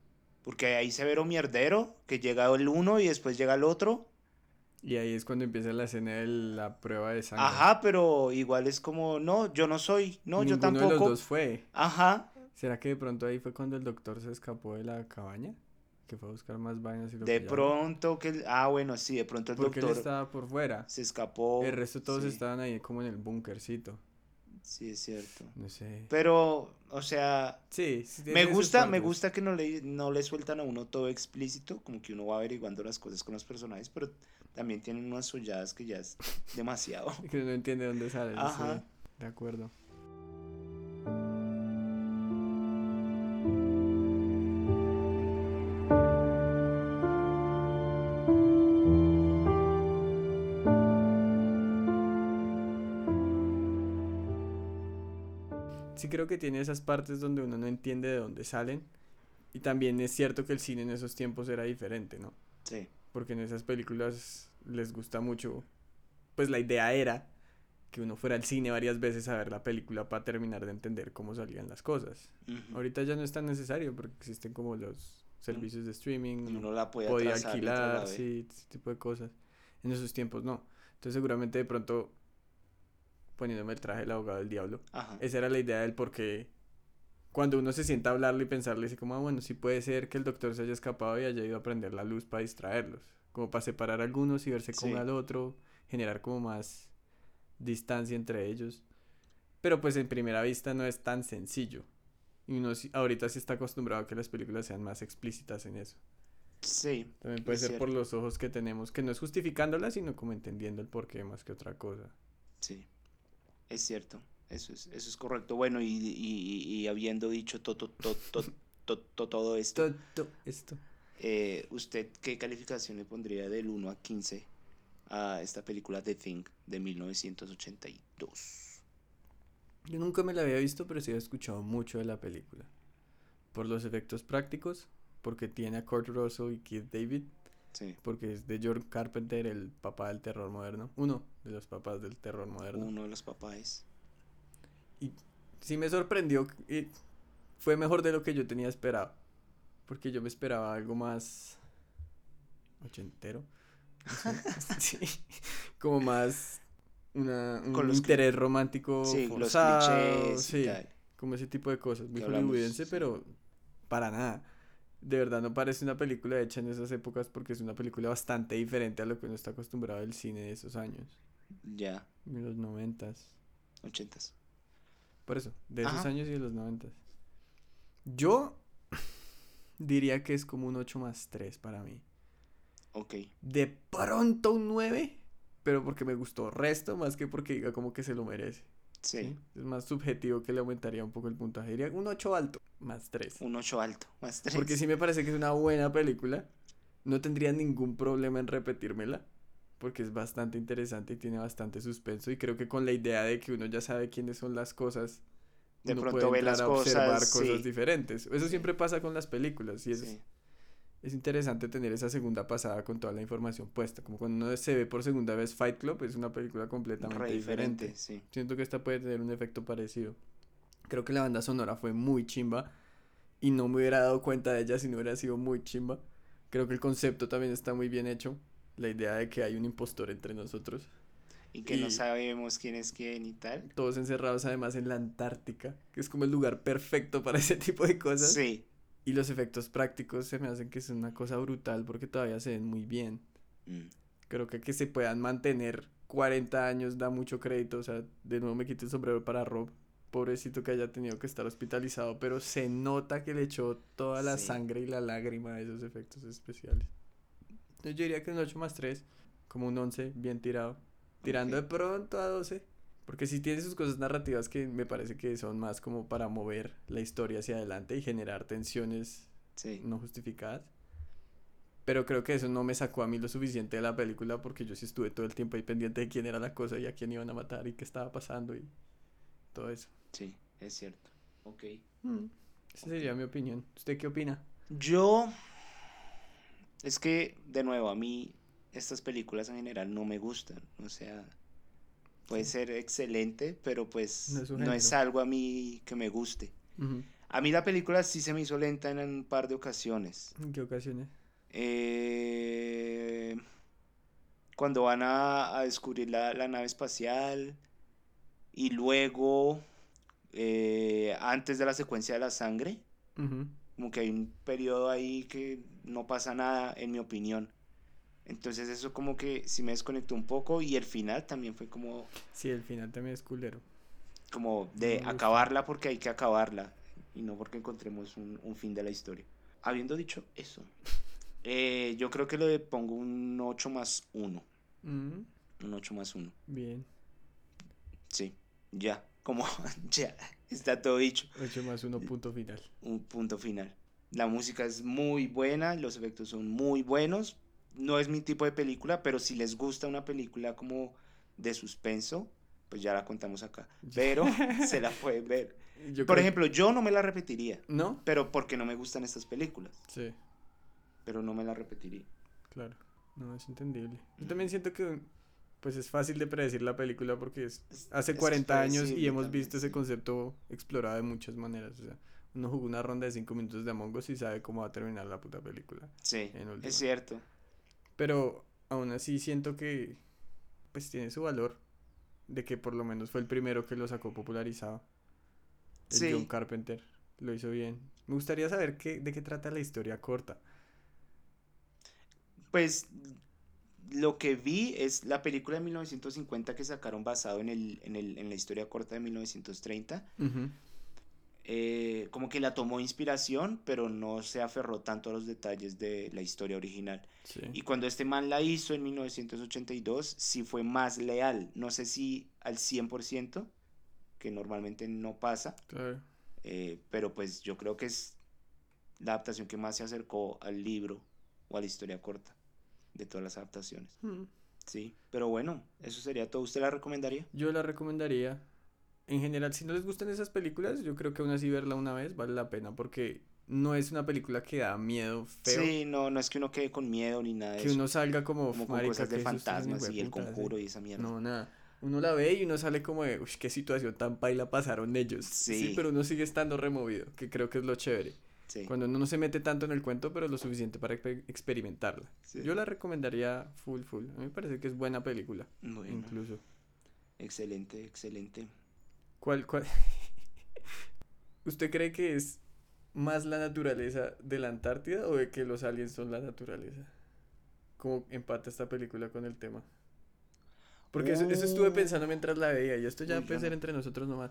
Porque ahí se ve un mierdero, que llega el uno y después llega el otro. Y ahí es cuando empieza la escena de la prueba de sangre. Ajá, pero igual es como, no, yo no soy, no, yo tampoco. de los dos fue. Ajá. ¿Será que de pronto ahí fue cuando el doctor se escapó de la cabaña? Que fue a buscar más vainas y lo De pronto que... Ah, bueno, sí, de pronto el Porque doctor... él estaba por fuera. Se escapó. El resto todos estaban ahí como en el búnkercito. Sí, es cierto. No sé. Pero, o sea... Sí, Me gusta, me gusta que no le, no le sueltan a uno todo explícito, como que uno va averiguando las cosas con los personajes, pero también tienen unas solladas que ya es demasiado. (laughs) que no entiende dónde sale. Ajá. de acuerdo. Sí creo que tiene esas partes donde uno no entiende de dónde salen. Y también es cierto que el cine en esos tiempos era diferente, ¿no? Sí. Porque en esas películas les gusta mucho. Pues la idea era que uno fuera al cine varias veces a ver la película para terminar de entender cómo salían las cosas. Ahorita ya no es tan necesario porque existen como los servicios de streaming. Uno la puede podía alquilar, sí, ese tipo de cosas. En esos tiempos no. Entonces seguramente de pronto poniéndome el traje del abogado del diablo. Esa era la idea del por qué cuando uno se sienta a hablarlo y pensarle así como, ah, bueno, sí puede ser que el doctor se haya escapado y haya ido a prender la luz para distraerlos, como para separar a algunos y verse como al otro, generar como más distancia entre ellos. Pero pues en primera vista no es tan sencillo. Y uno ahorita sí está acostumbrado a que las películas sean más explícitas en eso. Sí. También puede ser por los ojos que tenemos, que no es justificándola, sino como entendiendo el porqué más que otra cosa. Sí. Es cierto, eso es, eso es correcto. Bueno, y, y, habiendo dicho todo esto, esto. Eh, ¿usted qué calificación le pondría del 1 a 15 a esta película The Thing de 1982? Yo nunca me la había visto, pero sí he escuchado mucho de la película. Por los efectos prácticos, porque tiene a Kurt Russell y Keith David. Sí. Porque es de George Carpenter, el papá del terror moderno. Uno de los papás del terror moderno. Uno de los papás. Y sí me sorprendió. Y fue mejor de lo que yo tenía esperado. Porque yo me esperaba algo más. ochentero. (laughs) sí. Como más. Una, un interés romántico sí, forzado. sí, como ese tipo de cosas. Muy hollywoodense, pero para nada de verdad no parece una película hecha en esas épocas porque es una película bastante diferente a lo que uno está acostumbrado del cine de esos años. Ya. De los noventas. Ochentas. Por eso, de esos años y de los noventas. Yo (sniffs) diría que es como un 8 más 3 para mí. Ok. De pronto un 9, pero porque me gustó resto más que porque diga como que se lo merece. Sí. Es más subjetivo que le aumentaría un poco el puntaje. Diría un 8 alto, más 3. Un 8 alto, más 3. Porque sí me parece que es una buena película. No tendría ningún problema en repetírmela. Porque es bastante interesante y tiene bastante suspenso. Y creo que con la idea de que uno ya sabe quiénes son las cosas, de pronto ve las a observar cosas, diferentes. Eso siempre pasa con las películas. Y es, es interesante tener esa segunda pasada con toda la información puesta. Como cuando uno se ve por segunda vez Fight Club, es una película completamente diferente. Siento que esta puede tener un efecto parecido. Creo que la banda sonora fue muy chimba y no me hubiera dado cuenta de ella si no hubiera sido muy chimba. Creo que el concepto también está muy bien hecho. La idea de que hay un impostor entre nosotros. Y que no sabemos quién es quién y tal. Todos encerrados además en la Antártica, que es como el lugar perfecto para ese tipo de cosas. Sí. Y los efectos prácticos se me hacen que es una cosa brutal porque todavía se ven muy bien. Mm. Creo que que se puedan mantener 40 años da mucho crédito. O sea, de nuevo me quito el sombrero para Rob. Pobrecito que haya tenido que estar hospitalizado, pero se nota que le echó toda la sangre y la lágrima a esos efectos especiales. Entonces yo diría que un 8 más 3, como un 11, bien tirado. Tirando de pronto a 12. Porque sí tiene sus cosas narrativas que me parece que son más como para mover la historia hacia adelante y generar tensiones no justificadas. Pero creo que eso no me sacó a mí lo suficiente de la película porque yo sí estuve todo el tiempo ahí pendiente de quién era la cosa y a quién iban a matar y qué estaba pasando y todo eso. Sí, es cierto. Ok. Mm, Esa sería mi opinión. ¿Usted qué opina? Yo... Es que, de nuevo, a mí estas películas en general no me gustan. O sea, puede ser excelente, pero pues No es no algo a mí que me guste. A mí la película sí se me hizo lenta en un par de ocasiones. ¿En qué ocasiones? Eh, cuando van a, a descubrir la, la nave espacial y luego eh, antes de la secuencia de la sangre, como que hay un periodo ahí que no pasa nada, en mi opinión. Entonces eso como que sí me desconectó un poco y el final también fue como, Sí, el final también es culero. como de acabarla porque hay que acabarla y no porque encontremos un, un fin de la historia. Habiendo dicho eso, (laughs) eh, yo creo que le pongo un 8 más 1. Mm, Un 8 más 1. Bien. Sí, ya, como (laughs) ya, está todo dicho. 8 más 1 punto final. Un punto final. La música es muy buena, los efectos son muy buenos. No es mi tipo de película, pero si les gusta una película como de suspenso, pues ya la contamos acá. (laughs) Pero se la pueden ver. (laughs) Yo Por creo- ejemplo, yo no me la repetiría, ¿No? pero porque no me gustan estas películas, Sí, pero no me la repetiría. claro. No, es entendible. Yo también siento que pues es fácil de predecir la película porque es, hace es 40 años y hemos también, visto ese sí. concepto explorado de muchas maneras. O sea, uno jugó una ronda de 5 minutos de Among Us y sabe cómo va a terminar la puta película. Sí, es cierto. Pero aún así siento que pues tiene su valor de que por lo menos fue el primero que lo sacó popularizado. El Sí. John Carpenter lo hizo bien. Me gustaría saber qué, de qué trata la historia corta. Pues lo que vi es la película de 1950 que sacaron basado en, el, en, el, en la historia corta de 1930. Ujú. Eh, como que la tomó inspiración, pero no se aferró tanto a los detalles de la historia original. Sí. Y cuando este man la hizo en 1982, sí fue más leal. No sé si al 100%, que normalmente no pasa, Claro. eh, pero pues yo creo que es la adaptación que más se acercó al libro o a la historia corta de todas las adaptaciones. Mm. Sí, pero bueno, eso sería todo. ¿Usted la recomendaría? Yo la recomendaría. En general, si no les gustan esas películas, yo creo que aún así verla una vez vale la pena porque no es una película que da miedo feo. Sí, no, no es que uno quede con miedo ni nada de Que eso. uno salga como, como con marica, cosas de fantasmas y el hijueputa", sí. conjuro y esa mierda. No, nada. Uno la ve y uno sale como de, uy, qué situación tan paila pasaron ellos. Sí. pero uno sigue estando removido, que creo que es lo chévere. Sí, Cuando uno no se mete tanto en el cuento, pero lo suficiente para exper- experimentarla. sí. Yo la recomendaría full, full. A mí me parece que es buena película, Bueno, incluso. excelente, excelente. ¿Cuál, cuál? (laughs) ¿Usted cree que es más la naturaleza de la Antártida o de que los aliens son la naturaleza? ¿Cómo empata esta película con el tema? Porque eso, eso estuve Uh. pensando mientras la veía y esto ya Uy, puede yo ser entre nosotros nomás.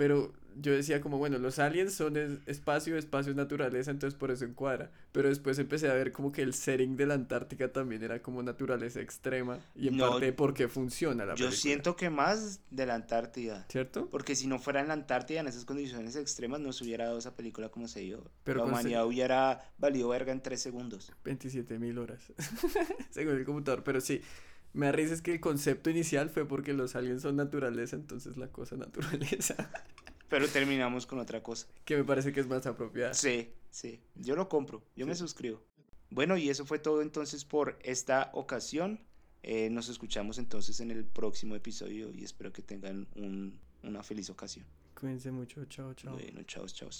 Pero yo decía como, bueno, los aliens son es- espacio, espacio es naturaleza, entonces por eso encuadra. Pero después empecé a ver como que el setting de la Antártica también era como naturaleza extrema y en No, parte por qué funciona la Yo película. siento que más de la Antártida. ¿Cierto? Porque si no fuera en la Antártida, en esas condiciones extremas, no se hubiera dado esa película como se dio. Pero la con se- humanidad hubiera valido verga en tres segundos. 27 mil horas, (laughs) según el computador, pero sí, me da risa es que el concepto inicial fue porque los aliens son naturaleza, entonces la cosa naturaleza, (laughs) Pero terminamos con otra cosa. que me parece que es más apropiada. Sí, sí. Yo lo compro. Yo me suscribo. Bueno, y eso fue todo entonces por esta ocasión. Eh, nos escuchamos entonces en el próximo episodio y espero que tengan un- una feliz ocasión. Cuídense mucho, chao, chao. Bueno, chao, chao.